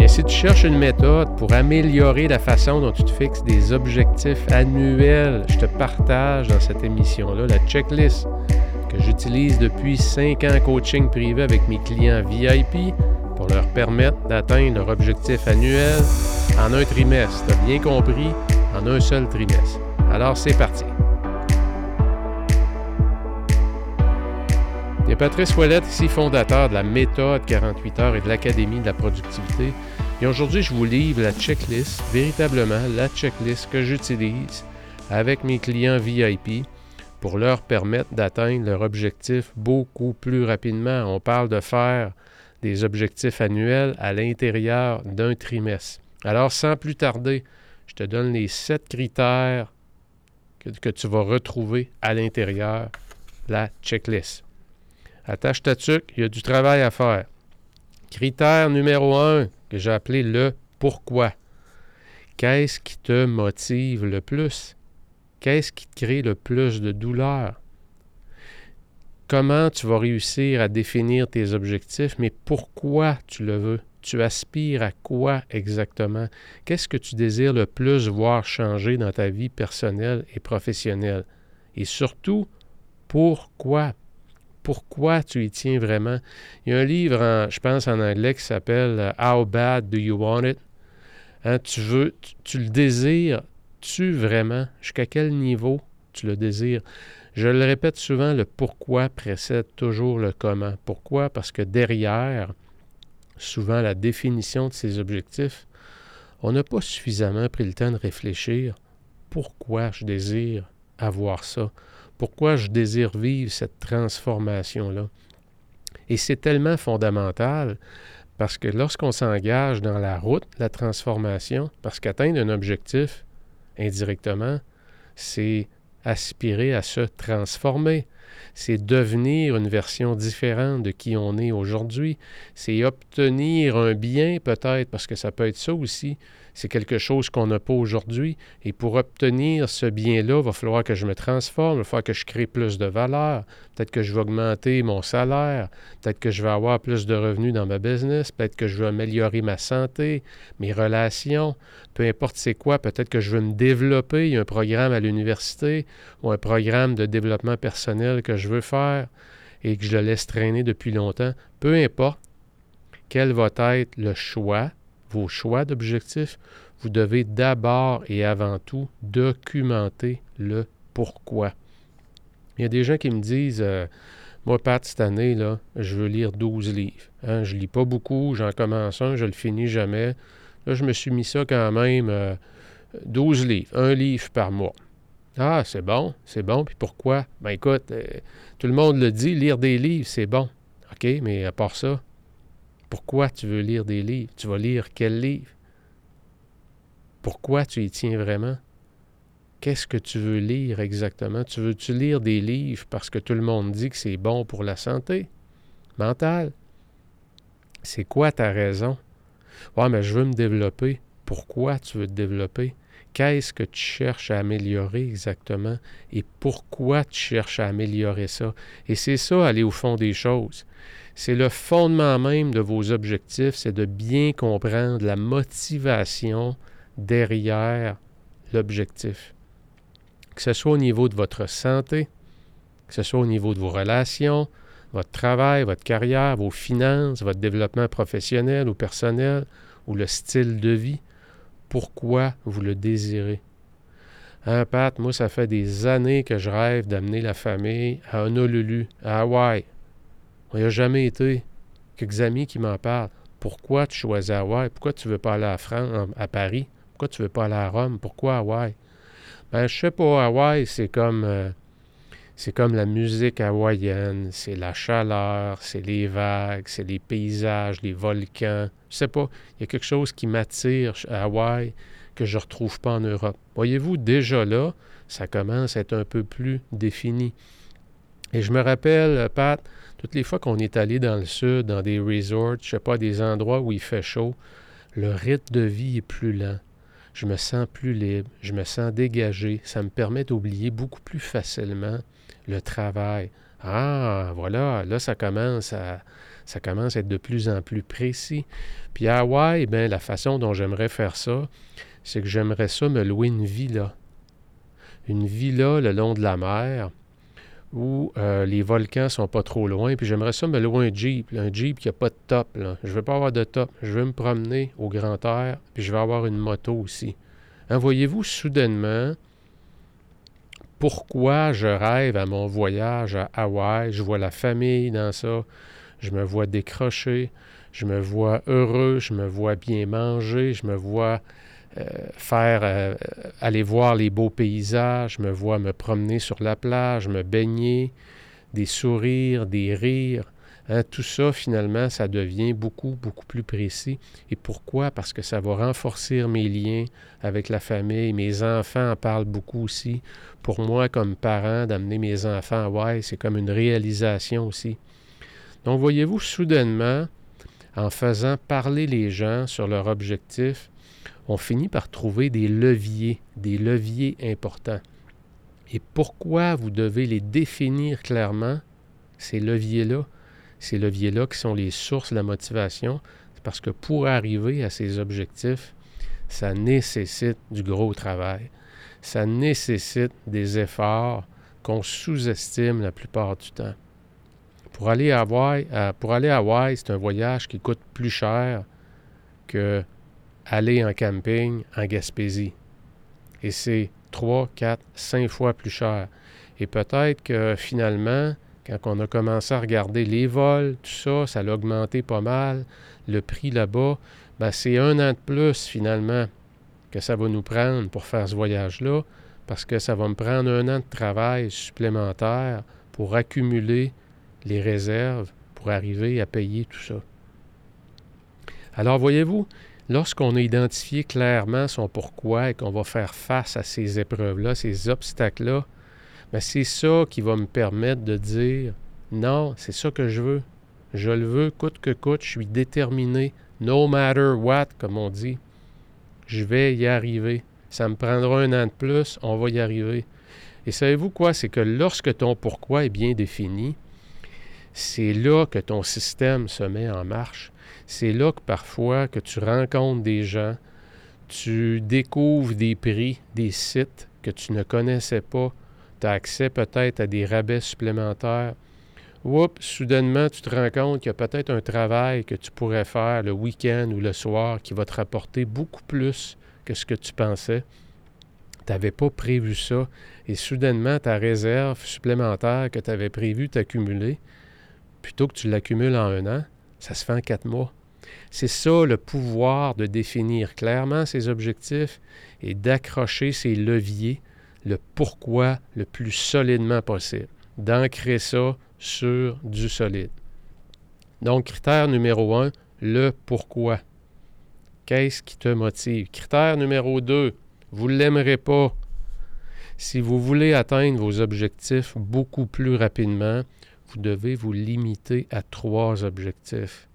Et si tu cherches une méthode pour améliorer la façon dont tu te fixes des objectifs annuels, je te partage dans cette émission-là la checklist que j'utilise depuis 5 ans coaching privé avec mes clients VIP pour leur permettre d'atteindre leur objectif annuel en un trimestre. Tu as bien compris, en un seul trimestre. Alors c'est parti. C'est Patrice Ouellette, ici fondateur de la méthode 48 heures et de l'Académie de la productivité. Et aujourd'hui, je vous livre la checklist, véritablement la checklist que j'utilise avec mes clients VIP pour leur permettre d'atteindre leur objectif beaucoup plus rapidement. On parle de faire des objectifs annuels à l'intérieur d'un trimestre. Alors, sans plus tarder, je te donne les sept critères que, que tu vas retrouver à l'intérieur de la checklist. Attache ta tuque, il y a du travail à faire. Critère numéro un que j'ai appelé le pourquoi. Qu'est-ce qui te motive le plus? Qu'est-ce qui te crée le plus de douleur? Comment tu vas réussir à définir tes objectifs, mais pourquoi tu le veux? Tu aspires à quoi exactement? Qu'est-ce que tu désires le plus voir changer dans ta vie personnelle et professionnelle? Et surtout, pourquoi? Pourquoi tu y tiens vraiment. Il y a un livre, je pense en anglais, qui s'appelle euh, How Bad Do You Want It? Hein, tu tu, le désires, tu vraiment, jusqu'à quel niveau tu le désires? Je le répète souvent, le pourquoi précède toujours le comment. Pourquoi? Parce que derrière, souvent la définition de ces objectifs, on n'a pas suffisamment pris le temps de réfléchir pourquoi je désire avoir ça, pourquoi je désire vivre cette transformation-là. Et c'est tellement fondamental parce que lorsqu'on s'engage dans la route, la transformation, parce qu'atteindre un objectif, indirectement, c'est aspirer à se transformer. C'est devenir une version différente de qui on est aujourd'hui. C'est obtenir un bien peut-être, parce que ça peut être ça aussi c'est quelque chose qu'on n'a pas aujourd'hui. Et pour obtenir ce bien-là, il va falloir que je me transforme, il va falloir que je crée plus de valeur. Peut-être que je vais augmenter mon salaire, peut-être que je vais avoir plus de revenus dans ma business, peut-être que je vais améliorer ma santé, mes relations, peu importe c'est quoi, peut-être que je veux me développer. Un programme à l'université ou un programme de développement personnel que je veux faire et que je le laisse traîner depuis longtemps. Peu importe quel va être le choix vos choix d'objectifs, vous devez d'abord et avant tout documenter le pourquoi. Il y a des gens qui me disent euh, Moi, Pat, cette année, là, je veux lire 12 livres. Hein, je ne lis pas beaucoup, j'en commence un, je le finis jamais. Là, je me suis mis ça quand même 12 euh, livres, un livre par mois. Ah, c'est bon, c'est bon. Puis pourquoi? Ben écoute, euh, tout le monde le dit, lire des livres, c'est bon. OK, mais à part ça, pourquoi tu veux lire des livres? Tu vas lire quel livre? Pourquoi tu y tiens vraiment? Qu'est-ce que tu veux lire exactement? Tu veux-tu lire des livres parce que tout le monde dit que c'est bon pour la santé mentale? C'est quoi ta raison? Ouais, mais je veux me développer. Pourquoi tu veux te développer? Qu'est-ce que tu cherches à améliorer exactement? Et pourquoi tu cherches à améliorer ça? Et c'est ça, aller au fond des choses. C'est le fondement même de vos objectifs, c'est de bien comprendre la motivation derrière l'objectif. Que ce soit au niveau de votre santé, que ce soit au niveau de vos relations, votre travail, votre carrière, vos finances, votre développement professionnel ou personnel, ou le style de vie, pourquoi vous le désirez? Hein, Pat, moi, ça fait des années que je rêve d'amener la famille à Honolulu, à Hawaï, il n'y a jamais été. Quelques amis qui m'en parlent. Pourquoi tu choisis Hawaï? Pourquoi tu ne veux pas aller à, France, à Paris? Pourquoi tu ne veux pas aller à Rome? Pourquoi Hawaï? Ben, je sais pas, Hawaï, c'est comme, euh, c'est comme la musique hawaïenne, c'est la chaleur, c'est les vagues, c'est les paysages, les volcans. Je sais pas, il y a quelque chose qui m'attire à Hawaï que je ne retrouve pas en Europe. Voyez-vous, déjà là, ça commence à être un peu plus défini. Et je me rappelle, Pat, toutes les fois qu'on est allé dans le sud, dans des resorts, je sais pas, des endroits où il fait chaud, le rythme de vie est plus lent. Je me sens plus libre, je me sens dégagé. Ça me permet d'oublier beaucoup plus facilement le travail, Ah, voilà, là, ça commence à, ça commence à être de plus en plus précis. Puis à Hawaï, ben, la façon dont j'aimerais faire ça, c'est que j'aimerais ça me louer une villa. Une villa le long de la mer où euh, les volcans sont pas trop loin. Puis j'aimerais ça me louer un Jeep, un Jeep qui n'a pas de top. Là. Je veux pas avoir de top. Je veux me promener au grand air, puis je vais avoir une moto aussi. Hein, voyez-vous, soudainement, pourquoi je rêve à mon voyage à Hawaï? Je vois la famille dans ça. Je me vois décrocher. Je me vois heureux. Je me vois bien manger. Je me vois euh, faire euh, aller voir les beaux paysages. Me vois me promener sur la plage, me baigner, des sourires, des rires. Hein, tout ça, finalement, ça devient beaucoup, beaucoup plus précis. Et pourquoi? Parce que ça va renforcer mes liens avec la famille. Mes enfants en parlent beaucoup aussi. Pour moi, comme parent, d'amener mes enfants à Hawaï, c'est comme une réalisation aussi. Donc, voyez-vous, soudainement, en faisant parler les gens sur leur objectif, on finit par trouver des leviers, des leviers importants. Et pourquoi vous devez les définir clairement, ces leviers-là? ces leviers-là qui sont les sources de la motivation, c'est parce que pour arriver à ces objectifs, ça nécessite du gros travail. Ça nécessite des efforts qu'on sous-estime la plupart du temps. Pour aller à Hawaï, c'est un voyage qui coûte plus cher que aller en camping en Gaspésie. Et c'est trois, quatre, cinq fois plus cher. Et peut-être que finalement, quand on a commencé à regarder les vols, tout ça, ça a augmenté pas mal. Le prix là-bas, ben, c'est un an de plus finalement que ça va nous prendre pour faire ce voyage-là, parce que ça va me prendre un an de travail supplémentaire pour accumuler les réserves pour arriver à payer tout ça. Alors voyez-vous, lorsqu'on a identifié clairement son pourquoi et qu'on va faire face à ces épreuves-là, ces obstacles-là, mais c'est ça qui va me permettre de dire non, c'est ça que je veux. Je le veux coûte que coûte, je suis déterminé, no matter what, comme on dit. Je vais y arriver. Ça me prendra un an de plus, on va y arriver. Et savez-vous quoi? C'est que lorsque ton pourquoi est bien défini, c'est là que ton système se met en marche. C'est là que parfois que tu rencontres des gens, tu découvres des prix, des sites que tu ne connaissais pas, tu as accès peut-être à des rabais supplémentaires. Oups, soudainement, tu te rends compte qu'il y a peut-être un travail que tu pourrais faire le week-end ou le soir qui va te rapporter beaucoup plus que ce que tu pensais. Tu n'avais pas prévu ça. Et soudainement, ta réserve supplémentaire que tu avais prévu t'accumuler, plutôt que tu l'accumules en un an, ça se fait en quatre mois. C'est ça le pouvoir de définir clairement ses objectifs et d'accrocher ses leviers le pourquoi le plus solidement possible, d'ancrer ça sur du solide. Donc, critère numéro un, le pourquoi. Qu'est-ce qui te motive? Critère numéro deux, vous ne l'aimerez pas. Si vous voulez atteindre vos objectifs beaucoup plus rapidement, vous devez vous limiter à trois objectifs.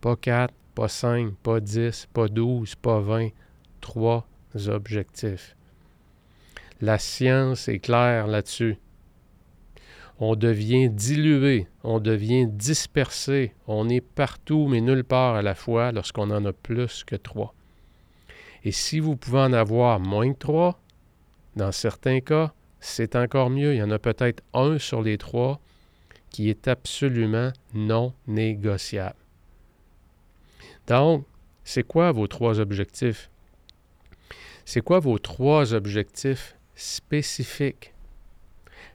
Pas quatre, pas cinq, pas dix, pas douze, pas vingt. Trois objectifs. La science est claire là-dessus. On devient dilué, on devient dispersé, on est partout mais nulle part à la fois lorsqu'on en a plus que trois. Et si vous pouvez en avoir moins que trois, dans certains cas, c'est encore mieux. Il y en a peut-être un sur les trois qui est absolument non négociable. Donc, c'est quoi vos trois objectifs? C'est quoi vos trois objectifs spécifique.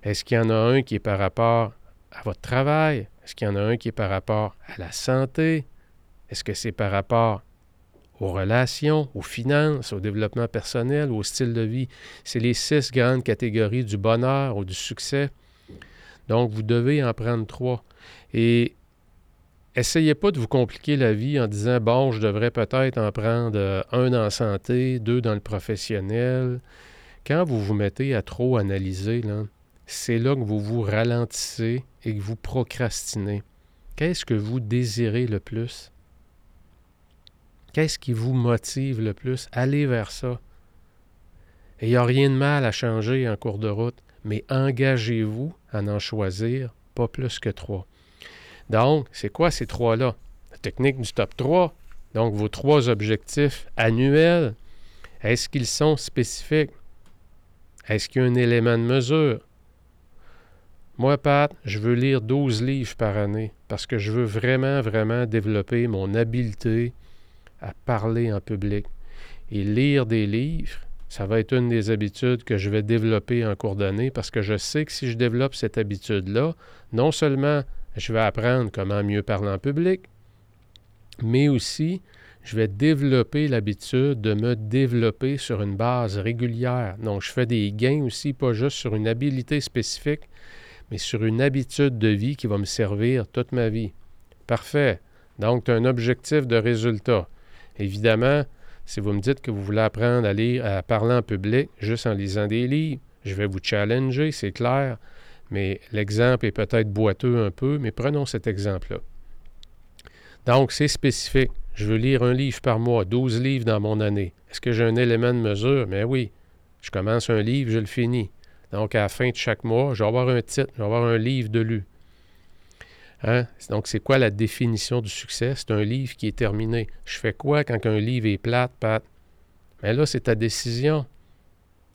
Est-ce qu'il y en a un qui est par rapport à votre travail? Est-ce qu'il y en a un qui est par rapport à la santé? Est-ce que c'est par rapport aux relations, aux finances, au développement personnel, au style de vie? C'est les six grandes catégories du bonheur ou du succès. Donc, vous devez en prendre trois. Et essayez pas de vous compliquer la vie en disant, bon, je devrais peut-être en prendre euh, un en santé, deux dans le professionnel, quand vous vous mettez à trop analyser, c'est là que vous vous ralentissez et que vous procrastinez. Qu'est-ce que vous désirez le plus? Qu'est-ce qui vous motive le plus? Allez vers ça. Et il n'y a rien de mal à changer en cours de route, mais engagez-vous à en choisir pas plus que trois. Donc, c'est quoi ces trois-là? La technique du top 3. Donc, vos trois objectifs annuels, est-ce qu'ils sont spécifiques? Est-ce qu'il y a un élément de mesure? Moi, Pat, je veux lire 12 livres par année parce que je veux vraiment, vraiment développer mon habileté à parler en public. Et lire des livres, ça va être une des habitudes que je vais développer en cours d'année parce que je sais que si je développe cette habitude-là, non seulement je vais apprendre comment mieux parler en public, mais aussi je vais développer l'habitude de me développer sur une base régulière. Donc, je fais des gains aussi, pas juste sur une habilité spécifique, mais sur une habitude de vie qui va me servir toute ma vie. Parfait. Donc, tu as un objectif de résultat. Évidemment, si vous me dites que vous voulez apprendre à lire, à parler en public juste en lisant des livres, je vais vous challenger, c'est clair. Mais l'exemple est peut-être boiteux un peu, mais prenons cet exemple-là. Donc, c'est spécifique. Je veux lire un livre par mois, 12 livres dans mon année. Est-ce que j'ai un élément de mesure? Mais oui. Je commence un livre, je le finis. Donc, à la fin de chaque mois, je vais avoir un titre, je vais avoir un livre de lu. Hein? Donc, c'est quoi la définition du succès? C'est un livre qui est terminé. Je fais quoi quand un livre est plate, Pat? Mais là, c'est ta décision.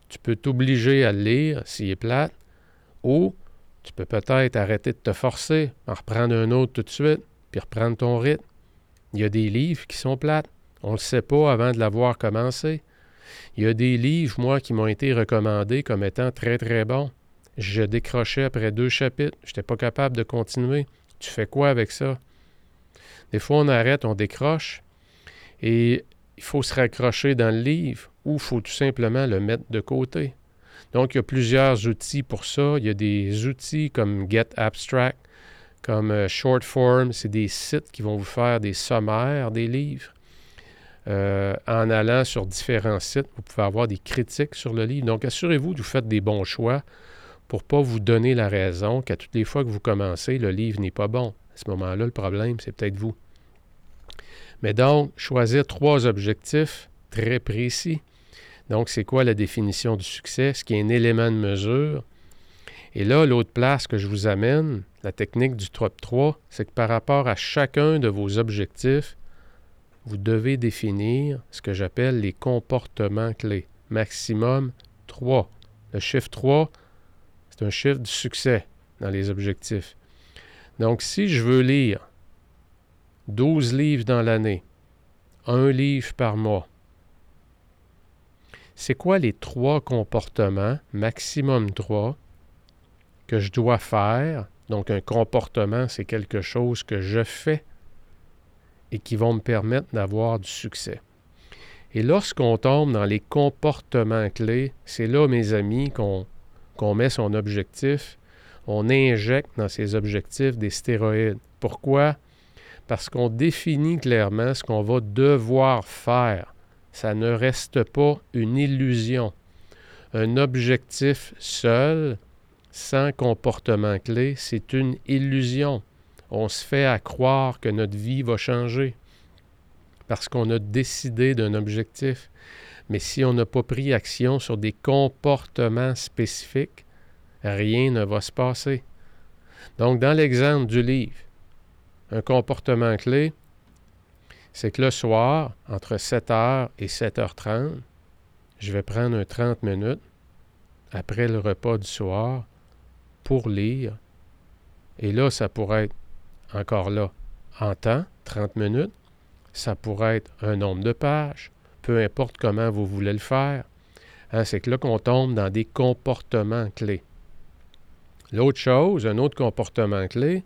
Tu peux t'obliger à le lire s'il est plate, ou tu peux peut-être arrêter de te forcer, en reprendre un autre tout de suite, puis reprendre ton rythme. Il y a des livres qui sont plates. On ne le sait pas avant de l'avoir commencé. Il y a des livres, moi, qui m'ont été recommandés comme étant très, très bons. Je décrochais après deux chapitres. Je n'étais pas capable de continuer. Tu fais quoi avec ça? Des fois, on arrête, on décroche, et il faut se raccrocher dans le livre ou il faut tout simplement le mettre de côté. Donc, il y a plusieurs outils pour ça. Il y a des outils comme Get Abstract, comme euh, Short Form. C'est des sites qui vont vous faire des sommaires des livres. Euh, en allant sur différents sites, vous pouvez avoir des critiques sur le livre. Donc, assurez-vous que vous faites des bons choix pour ne pas vous donner la raison qu'à toutes les fois que vous commencez, le livre n'est pas bon. À ce moment-là, le problème, c'est peut-être vous. Mais donc, choisir trois objectifs très précis. Donc, c'est quoi la définition du succès? Ce qui est un élément de mesure. Et là, l'autre place que je vous amène, la technique du top 3, c'est que par rapport à chacun de vos objectifs, vous devez définir ce que j'appelle les comportements clés. Maximum 3. Le chiffre 3, c'est un chiffre du succès dans les objectifs. Donc, si je veux lire 12 livres dans l'année, un livre par mois, c'est quoi les trois comportements, maximum trois, que je dois faire? Donc, un comportement, c'est quelque chose que je fais et qui vont me permettre d'avoir du succès. Et lorsqu'on tombe dans les comportements clés, c'est là, mes amis, qu'on met son objectif. On injecte dans ces objectifs des stéroïdes. Pourquoi? Parce qu'on définit clairement ce qu'on va devoir faire. Ça ne reste pas une illusion. Un objectif seul, sans comportement clé, c'est une illusion on se fait à croire que notre vie va changer parce qu'on a décidé d'un objectif. Mais si on n'a pas pris action sur des comportements spécifiques, rien ne va se passer. Donc, dans l'exemple du livre, un comportement clé, c'est que le soir, entre 7h et 7h30, je vais prendre un 30 minutes après le repas du soir pour lire. Et là, ça pourrait être encore là, en temps, 30 minutes. Ça pourrait être un nombre de pages, peu importe comment vous voulez le faire. Hein, c'est que là qu'on tombe dans des comportements clés. L'autre chose, un autre comportement clé,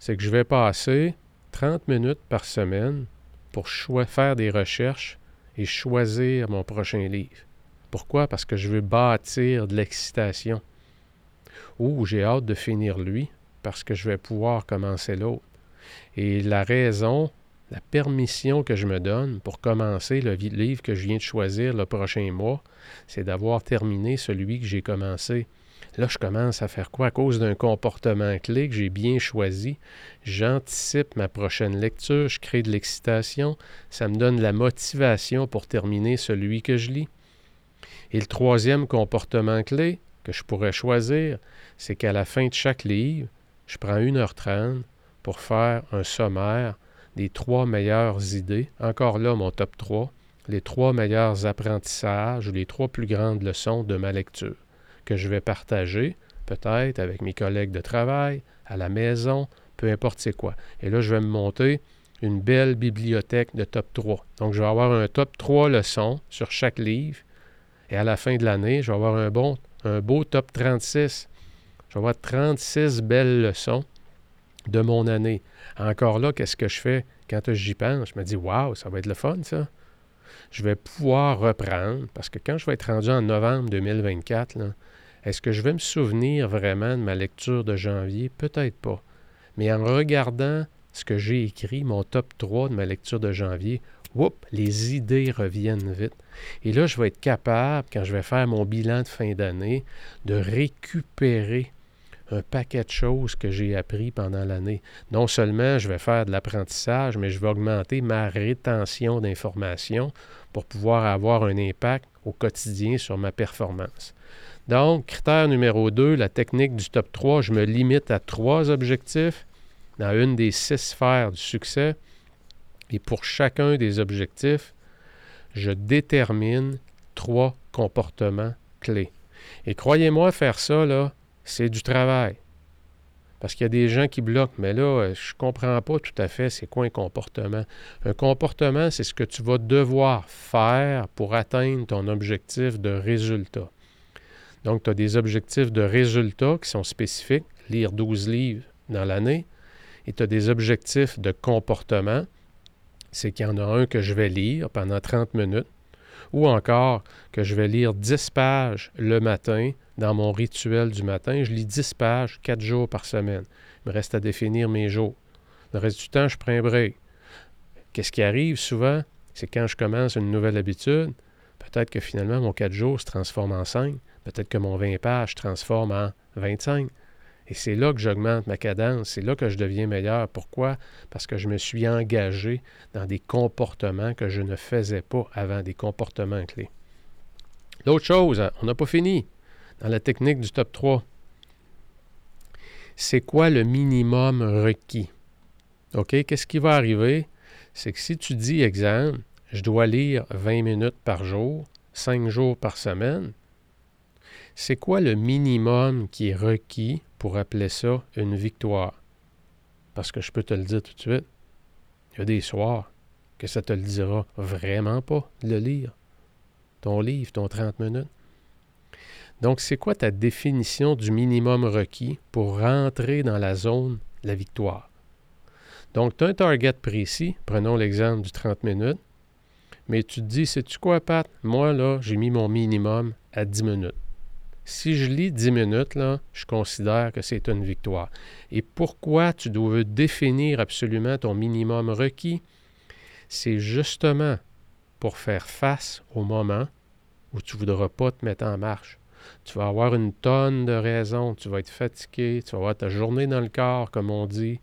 c'est que je vais passer 30 minutes par semaine pour faire des recherches et choisir mon prochain livre. Pourquoi? Parce que je veux bâtir de l'excitation. Ou j'ai hâte de finir lui parce que je vais pouvoir commencer l'autre. Et la raison, la permission que je me donne pour commencer le livre que je viens de choisir le prochain mois, c'est d'avoir terminé celui que j'ai commencé. Là, je commence à faire quoi? À cause d'un comportement clé que j'ai bien choisi, j'anticipe ma prochaine lecture, je crée de l'excitation, ça me donne la motivation pour terminer celui que je lis. Et le troisième comportement clé que je pourrais choisir, c'est qu'à la fin de chaque livre, je prends 1h30 pour faire un sommaire des trois meilleures idées. Encore là, mon top 3, les trois meilleurs apprentissages les trois plus grandes leçons de ma lecture que je vais partager, peut-être avec mes collègues de travail, à la maison, peu importe c'est quoi. Et là, je vais me monter une belle bibliothèque de top 3. Donc, je vais avoir un top 3 leçons sur chaque livre. Et à la fin de l'année, je vais avoir un, bon, un beau top 36. Je vais avoir 36 belles leçons de mon année. Encore là, qu'est-ce que je fais? Quand j'y pense? Je me dis, waouh, ça va être le fun, ça. Je vais pouvoir reprendre, parce que quand je vais être rendu en novembre 2024, est-ce que je vais me souvenir vraiment de ma lecture de janvier? Peut-être pas. Mais en regardant ce que j'ai écrit, mon top 3 de ma lecture de janvier, whoop, les idées reviennent vite. Et là, je vais être capable, quand je vais faire mon bilan de fin d'année, de récupérer un paquet de choses que j'ai appris pendant l'année. Non seulement je vais faire de l'apprentissage, mais je vais augmenter ma rétention d'informations pour pouvoir avoir un impact au quotidien sur ma performance. Donc, critère numéro 2, la technique du top 3, je me limite à trois objectifs dans une des six sphères du succès. Et pour chacun des objectifs, je détermine trois comportements clés. Et croyez-moi, faire ça, là, c'est du travail. Parce qu'il y a des gens qui bloquent, mais là, euh, je ne comprends pas tout à fait c'est quoi un comportement. Un comportement, c'est ce que tu vas devoir faire pour atteindre ton objectif de résultat. Donc, tu as des objectifs de résultat qui sont spécifiques, lire 12 livres dans l'année, et tu as des objectifs de comportement, c'est qu'il y en a un que je vais lire pendant 30 minutes, ou encore que je vais lire 10 pages le matin dans mon rituel du matin. Je lis 10 pages, 4 jours par semaine. Il me reste à définir mes jours. Le reste du temps, je prends un break. Qu'est-ce qui arrive souvent? C'est quand je commence une nouvelle habitude, peut-être que finalement mon 4 jours se transforme en 5, peut-être que mon 20 pages se transforme en 25. Et c'est là que j'augmente ma cadence, c'est là que je deviens meilleur. Pourquoi? Parce que je me suis engagé dans des comportements que je ne faisais pas avant, des comportements clés. L'autre chose, on n'a pas fini dans la technique du top 3. C'est quoi le minimum requis? OK? Qu'est-ce qui va arriver? C'est que si tu dis, exemple, je dois lire 20 minutes par jour, 5 jours par semaine, c'est quoi le minimum qui est requis pour appeler ça une victoire? Parce que je peux te le dire tout de suite, il y a des soirs que ça te le dira vraiment pas de le lire. Ton livre, ton 30 minutes. Donc, c'est quoi ta définition du minimum requis pour rentrer dans la zone de la victoire? Donc, tu as un target précis, prenons l'exemple du 30 minutes, mais tu te dis, sais-tu quoi, Pat? Moi, là, j'ai mis mon minimum à 10 minutes. Si je lis 10 minutes, là, je considère que c'est une victoire. Et pourquoi tu dois définir absolument ton minimum requis? C'est justement pour faire face au moment où tu ne voudras pas te mettre en marche. Tu vas avoir une tonne de raisons. Tu vas être fatigué. Tu vas avoir ta journée dans le corps, comme on dit.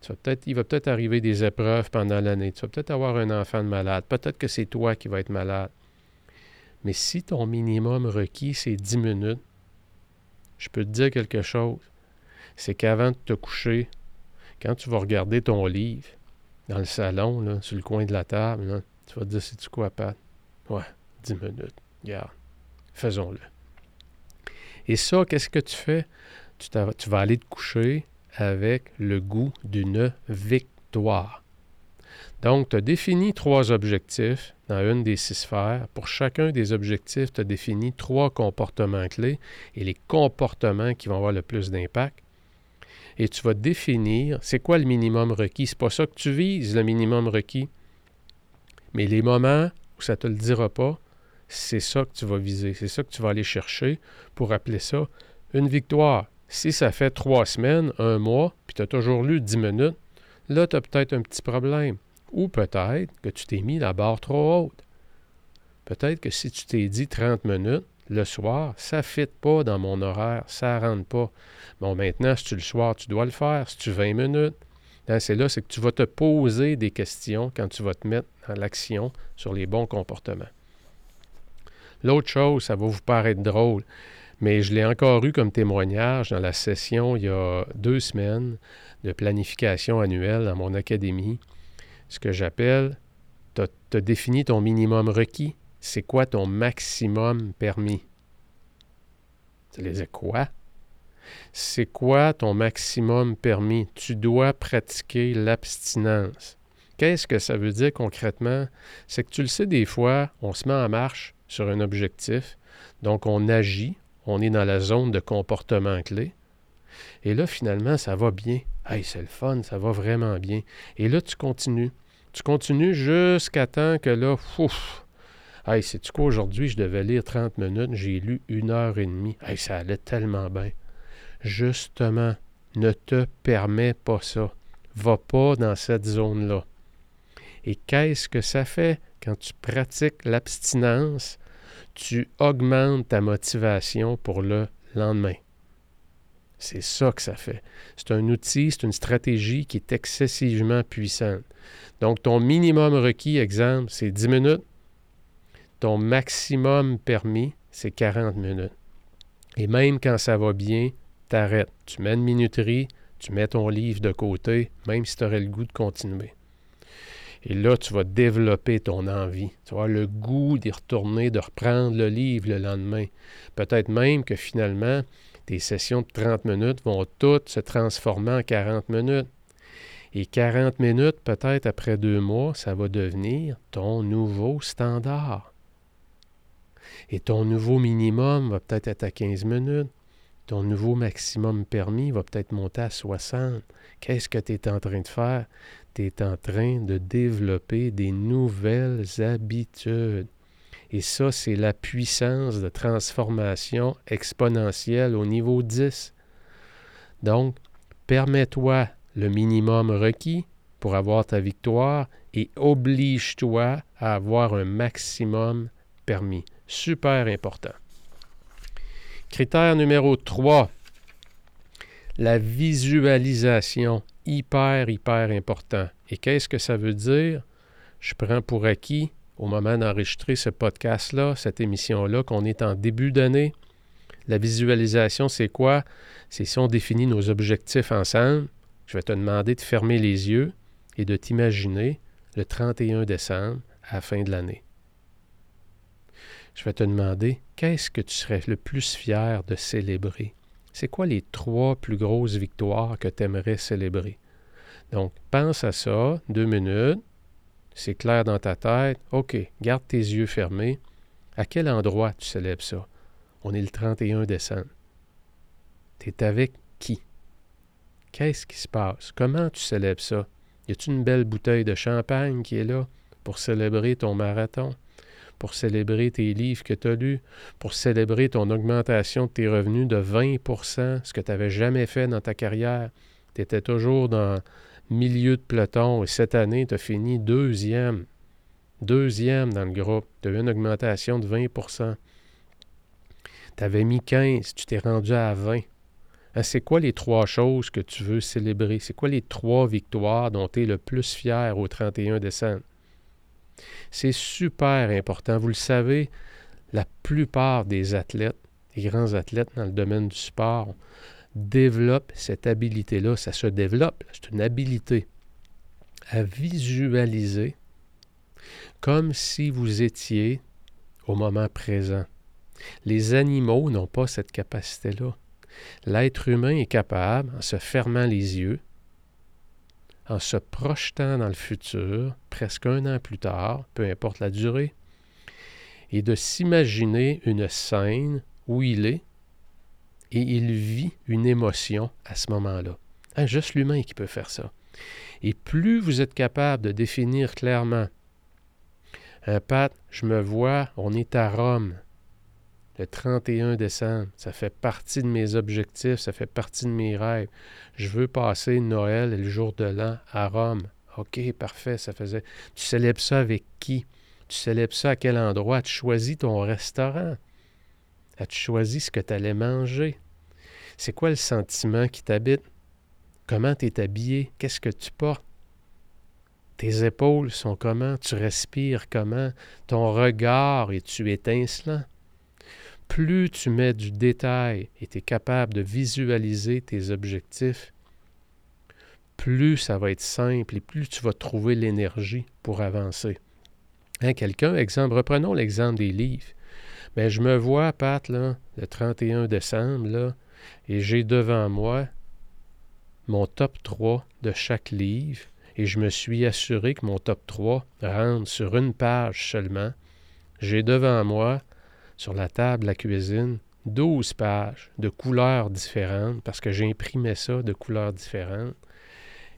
Tu vas peut-être, il va peut-être arriver des épreuves pendant l'année. Tu vas peut-être avoir un enfant de malade. Peut-être que c'est toi qui vas être malade. Mais si ton minimum requis, c'est 10 minutes, je peux te dire quelque chose. C'est qu'avant de te coucher, quand tu vas regarder ton livre dans le salon, sur le coin de la table, tu vas te dire, c'est-tu quoi, Pat? Ouais, 10 minutes. Regarde, faisons-le. Et ça, qu'est-ce que tu fais? Tu, vas aller te coucher avec le goût d'une victoire. Donc, tu as défini trois objectifs dans une des six sphères. Pour chacun des objectifs, tu as défini trois comportements clés et les comportements qui vont avoir le plus d'impact. Et tu vas définir c'est quoi le minimum requis. C'est pas ça que tu vises, le minimum requis. Mais les moments où ça ne te le dira pas, c'est ça que tu vas viser, c'est ça que tu vas aller chercher pour appeler ça une victoire. Si ça fait trois semaines, un mois, puis tu as toujours lu dix minutes, là, tu as peut-être un petit problème. Ou peut-être que tu t'es mis la barre trop haute. Peut-être que si tu t'es dit 30 minutes le soir, ça ne fit pas dans mon horaire, ça ne rentre pas. Bon, maintenant, si tu le soir, tu dois le faire. Si tu 20 minutes, hein, c'est là, c'est que tu vas te poser des questions quand tu vas te mettre dans l'action sur les bons comportements. L'autre chose, ça va vous paraître drôle, Mais je l'ai encore eu comme témoignage dans la session il y a deux semaines de planification annuelle dans mon académie. Ce que j'appelle, tu as, défini ton minimum requis. C'est quoi ton maximum permis? Tu les quoi? C'est quoi ton maximum permis? Tu dois pratiquer l'abstinence. Qu'est-ce que ça veut dire concrètement? C'est que tu le sais, des fois, on se met en marche sur un objectif, donc on agit, on est dans la zone de comportement clé. Et là, finalement, ça va bien. Hey, c'est le fun, ça va vraiment bien. Et là, tu continues. Tu continues jusqu'à temps que là, ouf, hey, sais-tu quoi, aujourd'hui, je devais lire 30 minutes, j'ai lu une heure et demie. Hey, ça allait tellement bien. Justement, ne te permets pas ça. Va pas dans cette zone-là. Et qu'est-ce que ça fait? Quand tu pratiques l'abstinence? Tu augmentes ta motivation pour le lendemain. C'est ça que ça fait. C'est un outil, c'est une stratégie qui est excessivement puissante. Donc, ton minimum requis, exemple, c'est 10 minutes. Ton maximum permis, c'est 40 minutes. Et même quand ça va bien, t'arrêtes. Tu mets une minuterie, tu mets ton livre de côté, même si tu aurais le goût de continuer. Et là, tu vas développer ton envie. Tu vas avoir le goût d'y retourner, de reprendre le livre le lendemain. Peut-être même que finalement, tes sessions de 30 minutes vont toutes se transformer en 40 minutes. Et 40 minutes, peut-être après deux mois, ça va devenir ton nouveau standard. Et ton nouveau minimum va peut-être être à 15 minutes. Ton nouveau maximum permis va peut-être monter à 60. Qu'est-ce que tu es en train de faire? Tu es en train de développer des nouvelles habitudes. Et ça, c'est la puissance de transformation exponentielle au niveau 10. Donc, permets-toi le minimum requis pour avoir ta victoire et oblige-toi à avoir un maximum permis. Super important. Critère numéro 3, la visualisation. Hyper, hyper important. Et qu'est-ce que ça veut dire? Je prends pour acquis au moment d'enregistrer ce podcast-là, cette émission-là, qu'on est en début d'année. La visualisation, c'est quoi? C'est si on définit nos objectifs ensemble. Je vais te demander de fermer les yeux et de t'imaginer le 31 décembre à fin de l'année je vais te demander qu'est-ce que tu serais le plus fier de célébrer? C'est quoi les trois plus grosses victoires que tu aimerais célébrer? Donc, pense à ça, deux minutes, c'est clair dans ta tête. OK, garde tes yeux fermés. À quel endroit tu célèbres ça? On est le 31 décembre. Tu es avec qui? Qu'est-ce qui se passe? Comment tu célèbres ça? Y a-t-il une belle bouteille de champagne qui est là pour célébrer ton marathon? Pour célébrer tes livres que tu as lus, pour célébrer ton augmentation de tes revenus de 20% ce que tu n'avais jamais fait dans ta carrière. Tu étais toujours dans milieu de peloton et cette année, tu as fini deuxième. Deuxième dans le groupe. Tu as eu une augmentation de 20% Tu avais mis 15, tu t'es rendu à 20. Hein, c'est quoi les trois choses que tu veux célébrer? C'est quoi les trois victoires dont tu es le plus fier au 31 décembre? C'est super important. Vous le savez, la plupart des athlètes, des grands athlètes dans le domaine du sport, développent cette habilité-là. Ça se développe. C'est une habilité à visualiser comme si vous étiez au moment présent. Les animaux n'ont pas cette capacité-là. L'être humain est capable, en se fermant les yeux, en se projetant dans le futur, presque un an plus tard, peu importe la durée, et de s'imaginer une scène où il est et il vit une émotion à ce moment-là. Hein, juste l'humain qui peut faire ça. Et plus vous êtes capable de définir clairement, un Pat, je me vois, on est à Rome, le 31 décembre. Ça fait partie de mes objectifs, ça fait partie de mes rêves. Je veux passer Noël et le jour de l'an à Rome. OK, parfait, ça faisait. Tu célèbres ça avec qui? Tu célèbres ça à quel endroit? Tu choisis ton restaurant. As-tu choisi ce que tu allais manger? C'est quoi le sentiment qui t'habite? Comment tu es habillé? Qu'est-ce que tu portes? Tes épaules sont comment? Tu respires comment? Ton regard, es-tu étincelant? Plus tu mets du détail et tu es capable de visualiser tes objectifs, plus ça va être simple et plus tu vas trouver l'énergie pour avancer. Hein, Quelqu'un, exemple, reprenons l'exemple des livres. Mais je me vois, Pat, le 31 décembre, et j'ai devant moi mon top 3 de chaque livre, et je me suis assuré que mon top 3 rentre sur une page seulement. J'ai devant moi, sur la table la cuisine, 12 pages de couleurs différentes, parce que j'imprimais ça de couleurs différentes.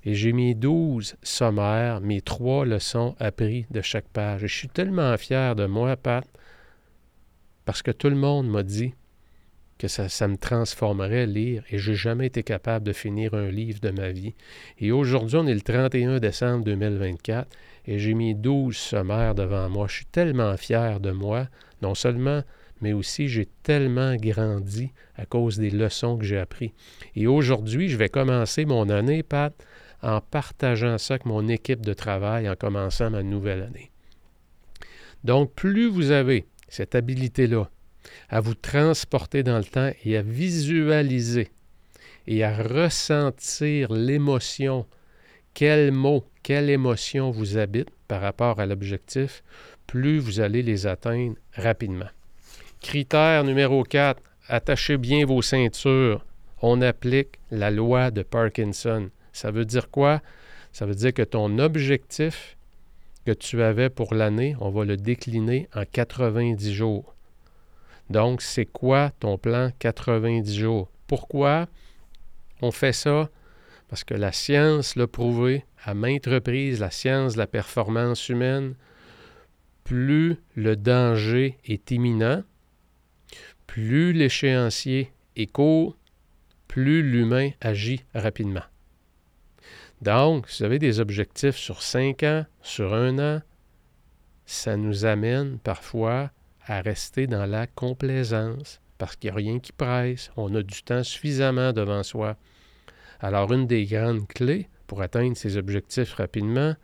Et j'ai mis 12 sommaires, mes trois leçons apprises de chaque page. Et je suis tellement fier de moi, Pat, parce que tout le monde m'a dit que ça, me transformerait lire et j'ai jamais été capable de finir un livre de ma vie. Et aujourd'hui, on est le 31 décembre 2024 et j'ai mis 12 sommaires devant moi. Je suis tellement fier de moi, non seulement, mais aussi j'ai tellement grandi à cause des leçons que j'ai apprises. Et aujourd'hui, je vais commencer mon année, Pat, en partageant ça avec mon équipe de travail en commençant ma nouvelle année. Donc, plus vous avez cette habilité-là à vous transporter dans le temps et à visualiser et à ressentir l'émotion, quel mot, quelle émotion vous habite par rapport à l'objectif, plus vous allez les atteindre rapidement. Critère numéro 4, attachez bien vos ceintures. On applique la loi de Parkinson. Ça veut dire quoi? Ça veut dire que ton objectif que tu avais pour l'année, on va le décliner en 90 jours. Donc, c'est quoi ton plan 90 jours? Pourquoi on fait ça? Parce que la science l'a prouvé à maintes reprises, la science de la performance humaine, plus le danger est imminent, plus l'échéancier est court, plus l'humain agit rapidement. Donc, si vous avez des objectifs sur cinq ans, sur un an, ça nous amène parfois à rester dans la complaisance parce qu'il n'y a rien qui presse, on a du temps suffisamment devant soi. Alors, une des grandes clés pour atteindre ces objectifs rapidement,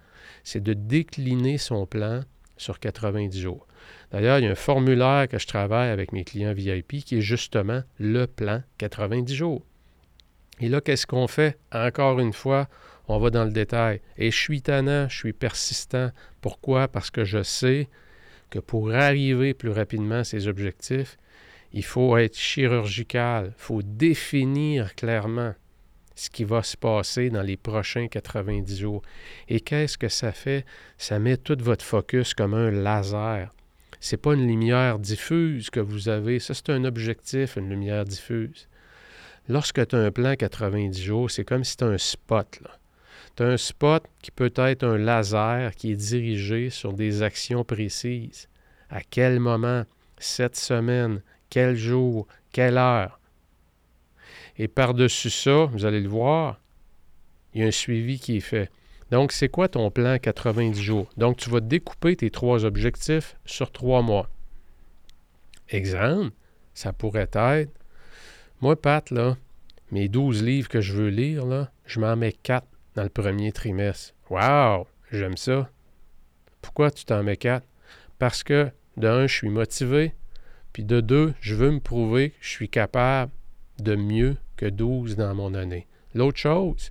c'est de décliner son plan sur 90 jours. D'ailleurs, il y a un formulaire que je travaille avec mes clients VIP qui est justement le plan 90 jours. Et là, qu'est-ce qu'on fait? Encore une fois, on va dans le détail. Et je suis tannant, je suis persistant. Pourquoi? Parce que je sais que pour arriver plus rapidement à ces objectifs, il faut être chirurgical, il faut définir clairement ce qui va se passer dans les prochains 90 jours. Et qu'est-ce que ça fait? Ça met tout votre focus comme un laser. Ce n'est pas une lumière diffuse que vous avez, ça c'est un objectif, une lumière diffuse. Lorsque tu as un plan 90 jours, c'est comme si tu as un spot. Là. Tu un spot qui peut être un laser qui est dirigé sur des actions précises. À quel moment, cette semaine, quel jour, quelle heure? Et par-dessus ça, vous allez le voir, il y a un suivi qui est fait. Donc, c'est quoi ton plan 90 jours? Donc, tu vas découper tes trois objectifs sur trois mois. Exemple, ça pourrait être, moi, Pat, mes 12 livres que je veux lire, je m'en mets quatre dans le premier trimestre. Wow! J'aime ça. Pourquoi tu t'en mets quatre? Parce que, d'un, je suis motivé, puis de deux, je veux me prouver que je suis capable de mieux que 12 dans mon année. L'autre chose,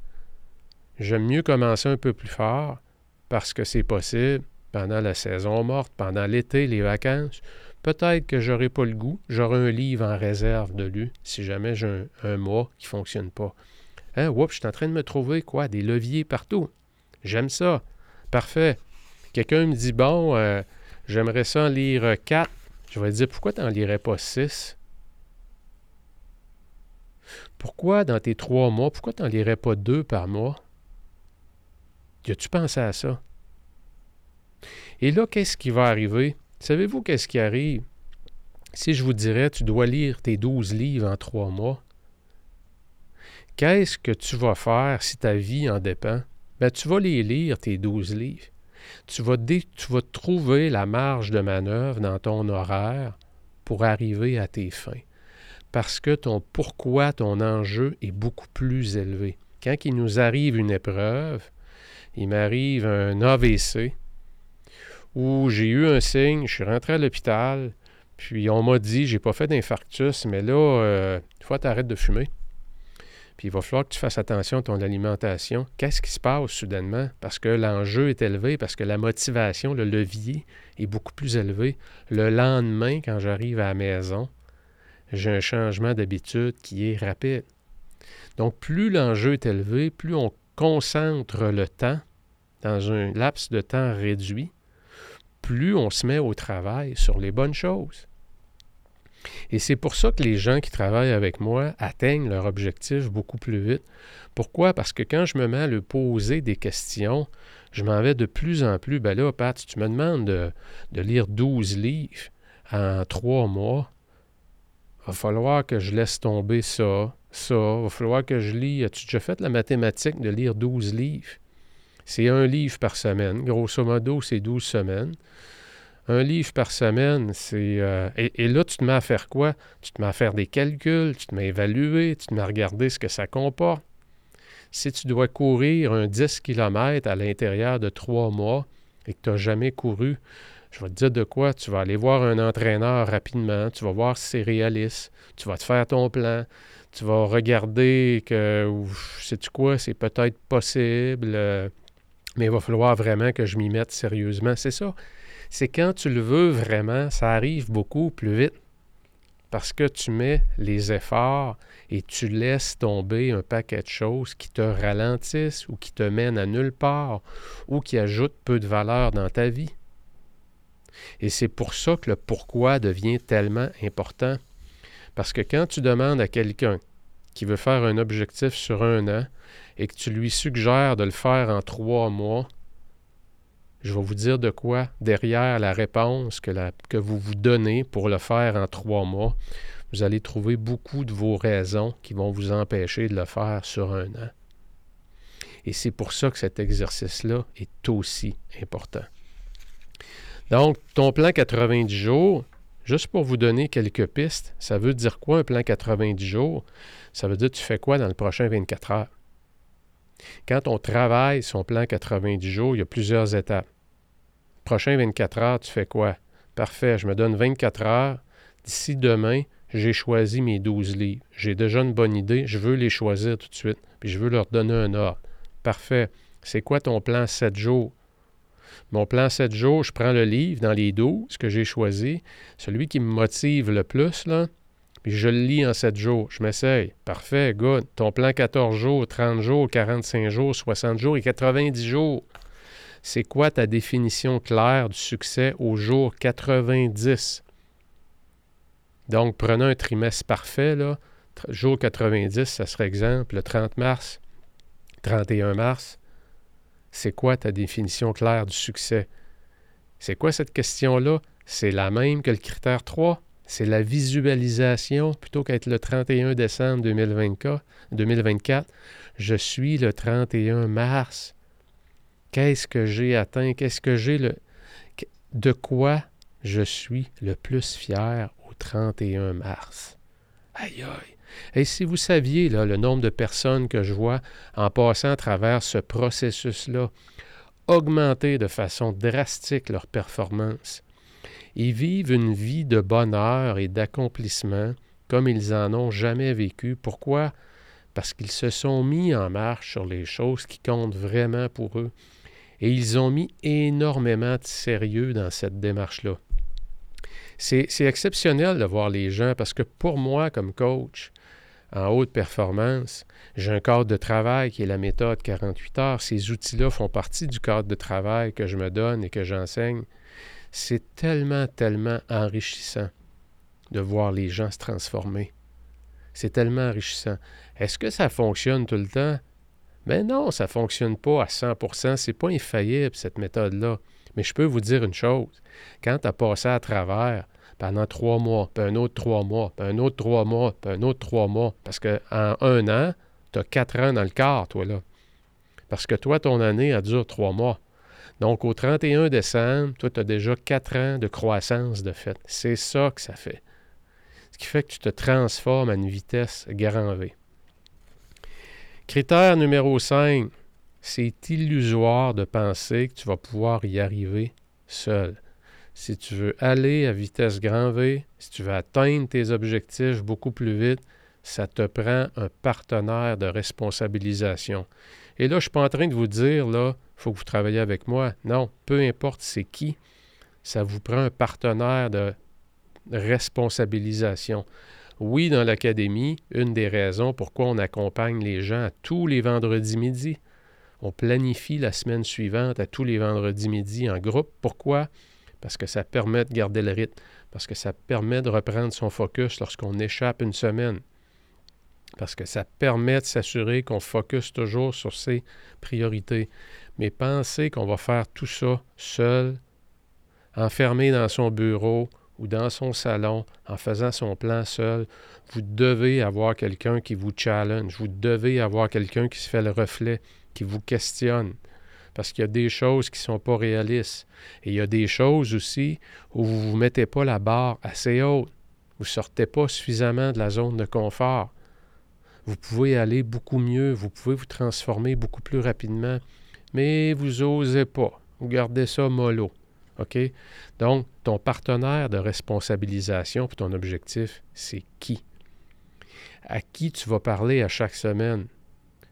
j'aime mieux commencer un peu plus fort parce que c'est possible pendant la saison morte, pendant l'été, les vacances. Peut-être que j'aurai pas le goût, j'aurai un livre en réserve de lui si jamais j'ai un, mois qui ne fonctionne pas. Hein, oups, je suis en train de me trouver quoi? Des leviers partout. J'aime ça. Parfait. Quelqu'un me dit Bon, euh, j'aimerais ça en lire quatre. Je vais dire Pourquoi tu n'en lirais pas six? Pourquoi dans tes trois mois, pourquoi tu n'en lirais pas deux par mois? As-tu pensé à ça? Et là, qu'est-ce qui va arriver? Savez-vous qu'est-ce qui arrive? Si je vous dirais, tu dois lire tes douze livres en trois mois, Qu'est-ce que tu vas faire si ta vie en dépend? Ben, tu vas les lire, tes douze livres. Tu vas, tu vas trouver la marge de manœuvre dans ton horaire pour arriver à tes fins. Parce que ton pourquoi, ton enjeu est beaucoup plus élevé. Quand il nous arrive une épreuve, il m'arrive un AVC, où j'ai eu un signe, je suis rentré à l'hôpital, Puis on m'a dit, j'ai pas fait d'infarctus, mais là, euh, il faut que tu arrêtes de fumer. Puis il va falloir que tu fasses attention à ton alimentation. Qu'est-ce qui se passe soudainement? Parce que l'enjeu est élevé, parce que la motivation, le levier est beaucoup plus élevé. Le lendemain, quand j'arrive à la maison, j'ai un changement d'habitude qui est rapide. Donc, plus l'enjeu est élevé, plus on concentre le temps dans un laps de temps réduit, plus on se met au travail sur les bonnes choses. Et c'est pour ça que les gens qui travaillent avec moi atteignent leur objectif beaucoup plus vite. Pourquoi? Parce que quand je me mets à le poser des questions, je m'en vais de plus en plus. Ben là, Pat, tu me demandes de, lire 12 livres en trois mois. Va falloir que je laisse tomber ça, ça. Va falloir que je lis. As-tu déjà fait la mathématique de lire 12 livres? C'est un livre par semaine. Grosso modo, c'est 12 semaines. Un livre par semaine, c'est. Euh, et, là, tu te mets à faire quoi? Tu te mets à faire des calculs, tu te mets à évaluer, tu te mets à regarder ce que ça comporte. Si tu dois courir un 10 km à l'intérieur de trois mois et que tu n'as jamais couru, je vais te dire de quoi? Tu vas aller voir un entraîneur rapidement, tu vas voir si c'est réaliste, tu vas te faire ton plan, tu vas regarder que, sais-tu quoi, c'est peut-être possible, euh, mais il va falloir vraiment que je m'y mette sérieusement. C'est ça c'est quand tu le veux vraiment, ça arrive beaucoup plus vite. Parce que tu mets les efforts et tu laisses tomber un paquet de choses qui te ralentissent ou qui te mènent à nulle part ou qui ajoutent peu de valeur dans ta vie. Et c'est pour ça que le pourquoi devient tellement important. Parce que quand tu demandes à quelqu'un qui veut faire un objectif sur un an et que tu lui suggères de le faire en trois mois, je vais vous dire de quoi derrière la réponse que, vous vous donnez pour le faire en trois mois. Vous allez trouver beaucoup de vos raisons qui vont vous empêcher de le faire sur un an. Et c'est pour ça que cet exercice-là est aussi important. Donc, ton plan 90 jours, juste pour vous donner quelques pistes, ça veut dire quoi un plan 90 jours? Ça veut dire tu fais quoi dans le prochain 24 heures? Quand on travaille son plan 90 jours, il y a plusieurs étapes. Prochain 24 heures, tu fais quoi? Parfait, je me donne 24 heures. D'ici demain, j'ai choisi mes 12 livres. J'ai déjà une bonne idée, je veux les choisir tout de suite, puis je veux leur donner un ordre. Parfait. C'est quoi ton plan 7 jours? Mon plan 7 jours, je prends le livre dans les 12 que j'ai choisi, celui qui me motive le plus, puis je le lis en 7 jours. Je m'essaye. Parfait, good. Ton plan 14 jours, 30 jours, 45 jours, 60 jours et 90 jours c'est quoi ta définition claire du succès au jour 90? Donc, prenons un trimestre parfait, là. Jour 90, ça serait exemple le 30 mars, 31 mars. C'est quoi ta définition claire du succès? C'est quoi cette question-là? C'est la même que le critère 3. C'est la visualisation plutôt qu'être le 31 décembre 2024. Je suis le 31 mars. Qu'est-ce que j'ai atteint? Qu'est-ce que j'ai le. De quoi je suis le plus fier au 31 mars? Aïe aïe! Et si vous saviez le nombre de personnes que je vois en passant à travers ce processus-là, augmenter de façon drastique leur performance. Ils vivent une vie de bonheur et d'accomplissement comme ils en ont jamais vécu. Pourquoi? Parce qu'ils se sont mis en marche sur les choses qui comptent vraiment pour eux. Et ils ont mis énormément de sérieux dans cette démarche-là. C'est exceptionnel de voir les gens parce que pour moi, comme coach en haute performance, j'ai un cadre de travail qui est la méthode 48 heures. Ces outils-là font partie du cadre de travail que je me donne et que j'enseigne. C'est tellement, tellement enrichissant de voir les gens se transformer. C'est tellement enrichissant. Est-ce que ça fonctionne tout le temps? Mais non, ça ne fonctionne pas à 100% Ce n'est pas infaillible, cette méthode-là. Mais je peux vous dire une chose. Quand tu as passé à travers pendant trois mois, puis un autre trois mois, puis un autre trois mois, puis un autre trois mois, parce qu'en un an, tu as quatre ans dans le quart, toi, là. Parce que toi, ton année, a dure trois mois. Donc, au 31 décembre, toi, tu as déjà quatre ans de croissance de fait. C'est ça que ça fait. Ce qui fait que tu te transformes à une vitesse grand V. Critère numéro 5, c'est illusoire de penser que tu vas pouvoir y arriver seul. si tu veux aller à vitesse grand V, si tu veux atteindre tes objectifs beaucoup plus vite, ça te prend un partenaire de responsabilisation. Et là, je ne suis pas en train de vous dire, là, il faut que vous travaillez avec moi. Non, peu importe c'est qui, ça vous prend un partenaire de responsabilisation. Oui, dans l'académie, une des raisons pourquoi on accompagne les gens tous les vendredis midi. On planifie la semaine suivante à tous les vendredis midi en groupe. Pourquoi? Parce que ça permet de garder le rythme, parce que ça permet de reprendre son focus lorsqu'on échappe une semaine, parce que ça permet de s'assurer qu'on focus toujours sur ses priorités. Mais penser qu'on va faire tout ça seul, enfermé dans son bureau ou dans son salon, en faisant son plan seul, vous devez avoir quelqu'un qui vous challenge, vous devez avoir quelqu'un qui se fait le reflet, qui vous questionne. Parce qu'il y a des choses qui ne sont pas réalistes. Et il y a des choses aussi où vous ne vous mettez pas la barre assez haute. Vous ne sortez pas suffisamment de la zone de confort. Vous pouvez aller beaucoup mieux, vous pouvez vous transformer beaucoup plus rapidement, mais vous n'osez pas. Vous gardez ça mollo. OK? Donc, ton partenaire de responsabilisation pour ton objectif, c'est qui? À qui tu vas parler à chaque semaine?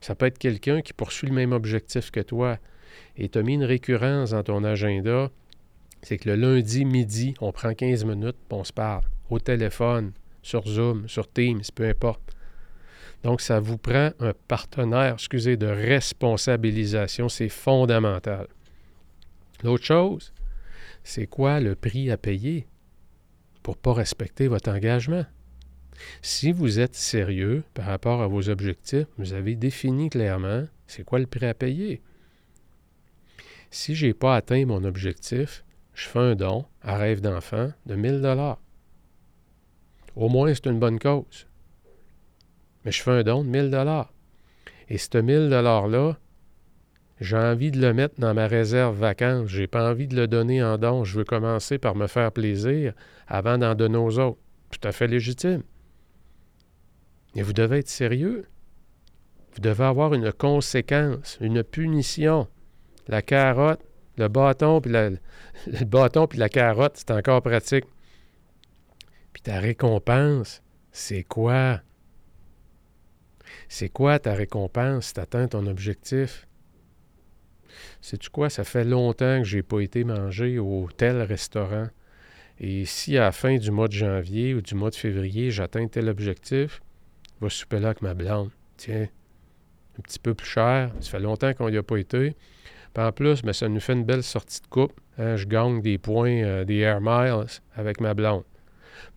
Ça peut être quelqu'un qui poursuit le même objectif que toi et tu as mis une récurrence dans ton agenda. C'est que le lundi midi, on prend 15 minutes, on se parle au téléphone, sur Zoom, sur Teams, peu importe. Donc, ça vous prend un partenaire, excusez, de responsabilisation. C'est fondamental. L'autre chose, c'est quoi le prix à payer pour ne pas respecter votre engagement? Si vous êtes sérieux par rapport à vos objectifs, vous avez défini clairement c'est quoi le prix à payer. Si je n'ai pas atteint mon objectif, je fais un don à rêve d'enfant de 1000 dollars. Au moins, c'est une bonne cause. Mais je fais un don de 1000 dollars. Et ce 1000 dollars-là, j'ai envie de le mettre dans ma réserve vacances. Je n'ai pas envie de le donner en don. Je veux commencer par me faire plaisir avant d'en donner aux autres. Tout à fait légitime. Mais vous devez être sérieux. Vous devez avoir une conséquence, une punition. La carotte, le bâton, puis le bâton puis la carotte, c'est encore pratique. Puis ta récompense, c'est quoi? C'est quoi ta récompense? Si tu atteins ton objectif? Sais-tu quoi? Ça fait longtemps que je n'ai pas été manger au tel restaurant. Et si à la fin du mois de janvier ou du mois de février, j'atteins tel objectif, va souper là avec ma blonde. Tiens, un petit peu plus cher. Ça fait longtemps qu'on n'y a pas été. Puis en plus, ben, ça nous fait une belle sortie de coupe. Hein. je gagne des points, euh, des air miles avec ma blonde.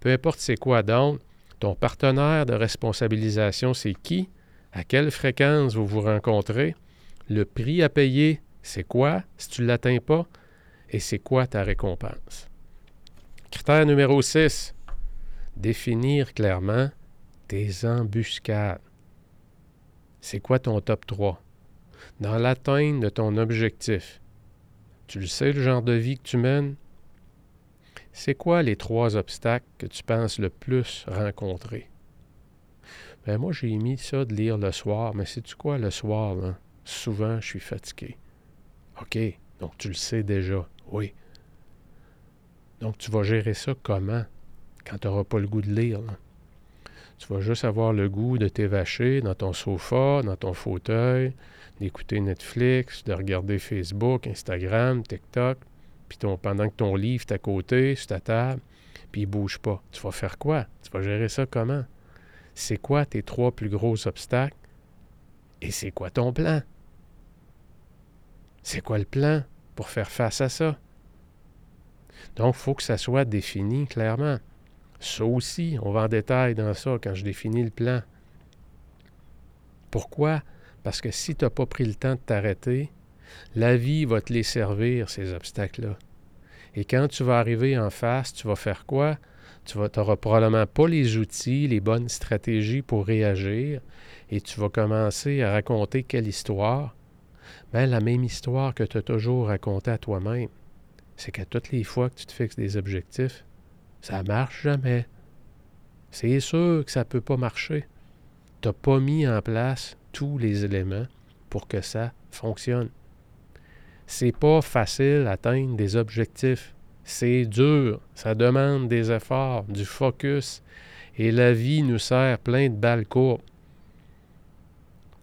Peu importe c'est quoi donc, ton partenaire de responsabilisation, c'est qui? À quelle fréquence vous vous rencontrez? Le prix à payer, c'est quoi si tu ne l'atteins pas? Et c'est quoi ta récompense? Critère numéro 6. Définir clairement tes embuscades. C'est quoi ton top 3? Dans l'atteinte de ton objectif, tu le sais le genre de vie que tu mènes? C'est quoi les trois obstacles que tu penses le plus rencontrer? Ben moi, j'ai mis ça de lire le soir, mais sais-tu quoi le soir, là? Souvent, je suis fatigué. OK, donc tu le sais déjà. Oui. Donc, tu vas gérer ça comment quand tu n'auras pas le goût de lire? Là? Tu vas juste avoir le goût de t'évacher dans ton sofa, dans ton fauteuil, d'écouter Netflix, de regarder Facebook, Instagram, TikTok, puis pendant que ton livre est à côté, sur ta table, puis il ne bouge pas. Tu vas faire quoi? Tu vas gérer ça comment? C'est quoi tes trois plus gros obstacles? Et c'est quoi ton plan? C'est quoi le plan pour faire face à ça? Donc, il faut que ça soit défini clairement. Ça aussi, on va en détail dans ça quand je définis le plan. Pourquoi? Parce que si tu n'as pas pris le temps de t'arrêter, la vie va te les servir, ces obstacles-là. Et quand tu vas arriver en face, tu vas faire quoi? Tu n'auras probablement pas les outils, les bonnes stratégies pour réagir, et tu vas commencer à raconter quelle histoire? Bien, la même histoire que tu as toujours racontée à toi-même. C'est qu'à toutes les fois que tu te fixes des objectifs, ça marche jamais. C'est sûr que ça ne peut pas marcher. Tu n'as pas mis en place tous les éléments pour que ça fonctionne. C'est pas facile d'atteindre des objectifs. C'est dur, ça demande des efforts, du focus, et la vie nous sert plein de balles courbes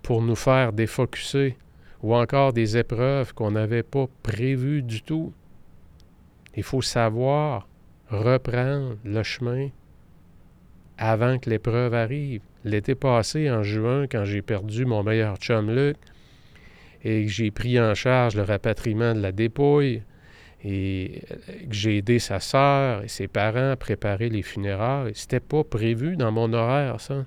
pour nous faire défocuser ou encore des épreuves qu'on n'avait pas prévues du tout. Il faut savoir reprendre le chemin avant que l'épreuve arrive. L'été passé, en juin, quand j'ai perdu mon meilleur chum Luc et que j'ai pris en charge le rapatriement de la dépouille et que j'ai aidé sa sœur et ses parents à préparer les funérailles, c'était pas prévu dans mon horaire, ça.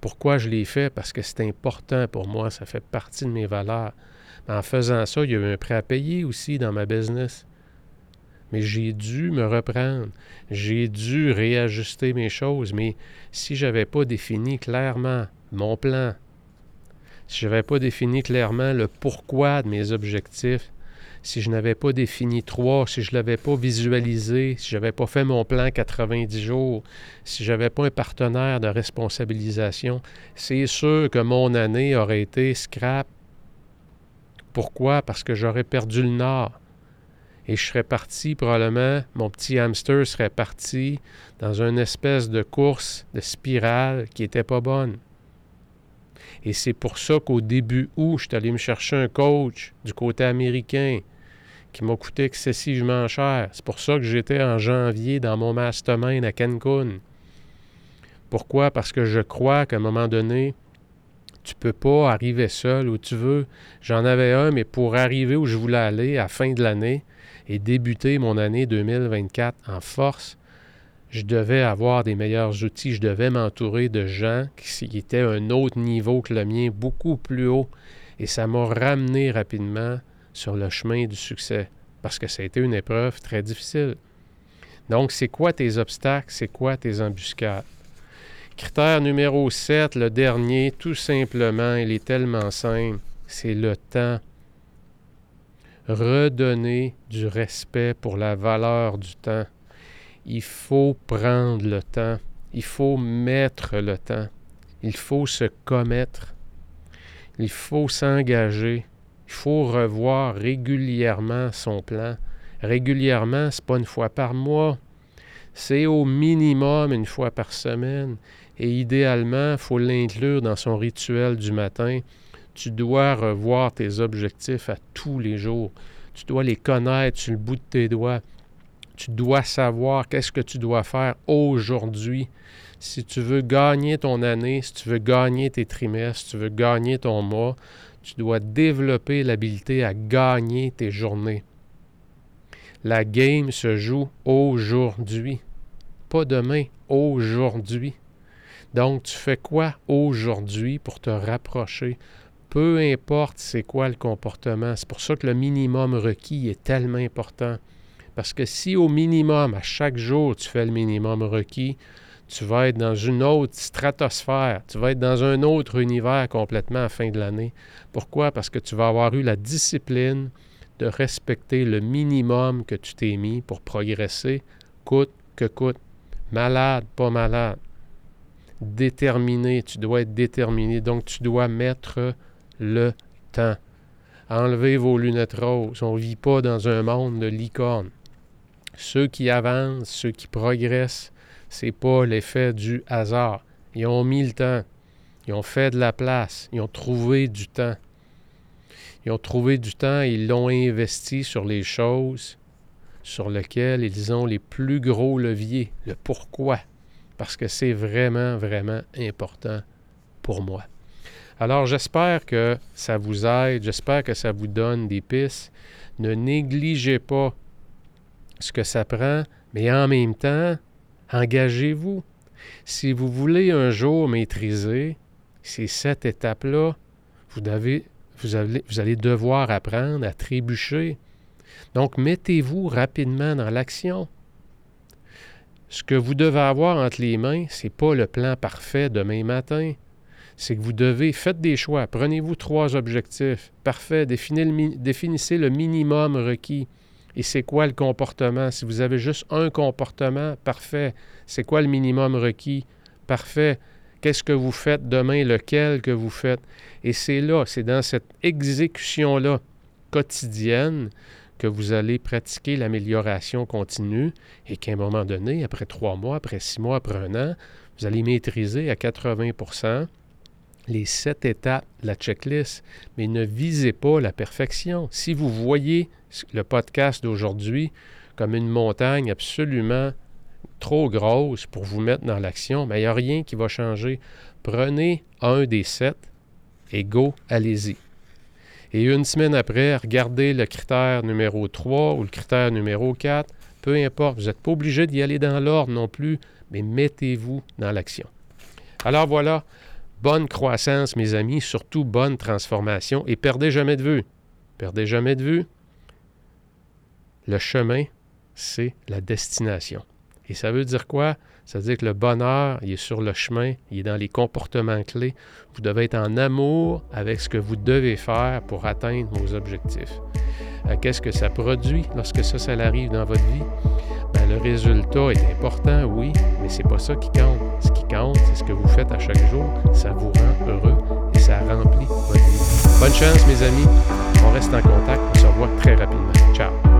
Pourquoi je l'ai fait? Parce que c'est important pour moi, ça fait partie de mes valeurs. En faisant ça, il y a eu un prêt à payer aussi dans ma business. Mais j'ai dû me reprendre. J'ai dû réajuster mes choses. Mais si je n'avais pas défini clairement mon plan, si je n'avais pas défini clairement le pourquoi de mes objectifs, si je n'avais pas défini trois, si je ne l'avais pas visualisé, si je n'avais pas fait mon plan 90 jours, si je n'avais pas un partenaire de responsabilisation, c'est sûr que mon année aurait été scrap. Pourquoi? Parce que j'aurais perdu le nord et je serais parti probablement, mon petit hamster serait parti dans une espèce de course, de spirale qui n'était pas bonne. Et c'est pour ça qu'au début août, je suis allé me chercher un coach du côté américain qui m'a coûté excessivement cher. C'est pour ça que j'étais en janvier dans mon mastermind à Cancun. Pourquoi? Parce que je crois qu'à un moment donné, tu ne peux pas arriver seul où tu veux. J'en avais un, mais pour arriver où je voulais aller à fin de l'année, et débuter mon année 2024 en force, je devais avoir des meilleurs outils, je devais m'entourer de gens qui étaient à un autre niveau que le mien, beaucoup plus haut. Et ça m'a ramené rapidement sur le chemin du succès, parce que ça a été une épreuve très difficile. Donc, c'est quoi tes obstacles? C'est quoi tes embuscades? Critère numéro 7, le dernier, tout simplement, il est tellement simple, c'est le temps redonner du respect pour la valeur du temps. Il faut prendre le temps. Il faut mettre le temps. Il faut se commettre. Il faut s'engager. Il faut revoir régulièrement son plan. Régulièrement, ce n'est pas une fois par mois. C'est au minimum une fois par semaine. Et idéalement, il faut l'inclure dans son rituel du matin tu dois revoir tes objectifs à tous les jours. Tu dois les connaître sur le bout de tes doigts. Tu dois savoir qu'est-ce que tu dois faire aujourd'hui. Si tu veux gagner ton année, si tu veux gagner tes trimestres, si tu veux gagner ton mois, tu dois développer l'habilité à gagner tes journées. La game se joue aujourd'hui, pas demain, aujourd'hui. Donc, tu fais quoi aujourd'hui pour te rapprocher? Peu importe c'est quoi le comportement. C'est pour ça que le minimum requis est tellement important. Parce que si au minimum, à chaque jour, tu fais le minimum requis, tu vas être dans une autre stratosphère, tu vas être dans un autre univers complètement à la fin de l'année. Pourquoi? Parce que tu vas avoir eu la discipline de respecter le minimum que tu t'es mis pour progresser, coûte que coûte. Malade, pas malade. Déterminé, tu dois être déterminé. Donc, tu dois mettre le temps. Enlevez vos lunettes roses. On ne vit pas dans un monde de licorne. Ceux qui avancent, ceux qui progressent, c'est pas l'effet du hasard. Ils ont mis le temps. Ils ont fait de la place. Ils ont trouvé du temps. Ils ont trouvé du temps et ils l'ont investi sur les choses sur lesquelles ils ont les plus gros leviers. Le pourquoi. Parce que c'est vraiment, vraiment important pour moi. Alors j'espère que ça vous aide, j'espère que ça vous donne des pistes. Ne négligez pas ce que ça prend, mais en même temps, engagez-vous. Si vous voulez un jour maîtriser ces sept étapes-là, vous, vous, vous allez devoir apprendre à trébucher. Donc, mettez-vous rapidement dans l'action. Ce que vous devez avoir entre les mains, ce n'est pas le plan parfait demain matin c'est que vous devez, faites des choix, prenez-vous trois objectifs. Parfait, définissez le minimum requis. Et c'est quoi le comportement? Si vous avez juste un comportement, parfait. C'est quoi le minimum requis? Parfait. Qu'est-ce que vous faites demain? Lequel que vous faites? Et c'est là, c'est dans cette exécution-là quotidienne que vous allez pratiquer l'amélioration continue et qu'à un moment donné, après trois mois, après six mois, après un an, vous allez maîtriser à 80 les sept étapes de la checklist, mais ne visez pas la perfection. Si vous voyez le podcast d'aujourd'hui comme une montagne absolument trop grosse pour vous mettre dans l'action, mais il n'y a rien qui va changer. Prenez un des sept et go, allez-y. Et une semaine après, regardez le critère numéro 3 ou le critère numéro 4, peu importe, vous n'êtes pas obligé d'y aller dans l'ordre non plus, mais mettez-vous dans l'action. Alors voilà, bonne croissance, mes amis, surtout bonne transformation et perdez jamais de vue. Perdez jamais de vue. Le chemin, c'est la destination. Et ça veut dire quoi? Ça veut dire que le bonheur, il est sur le chemin, il est dans les comportements clés. Vous devez être en amour avec ce que vous devez faire pour atteindre vos objectifs. Euh, qu'est-ce que ça produit lorsque ça, ça arrive dans votre vie? Ben, le résultat est important, oui, mais c'est pas ça qui compte. Ce qui compte, c'est ce que vous faites à chaque jour. Ça vous rend heureux et ça remplit votre vie. Bonne chance, mes amis. On reste en contact. On se revoit très rapidement. Ciao.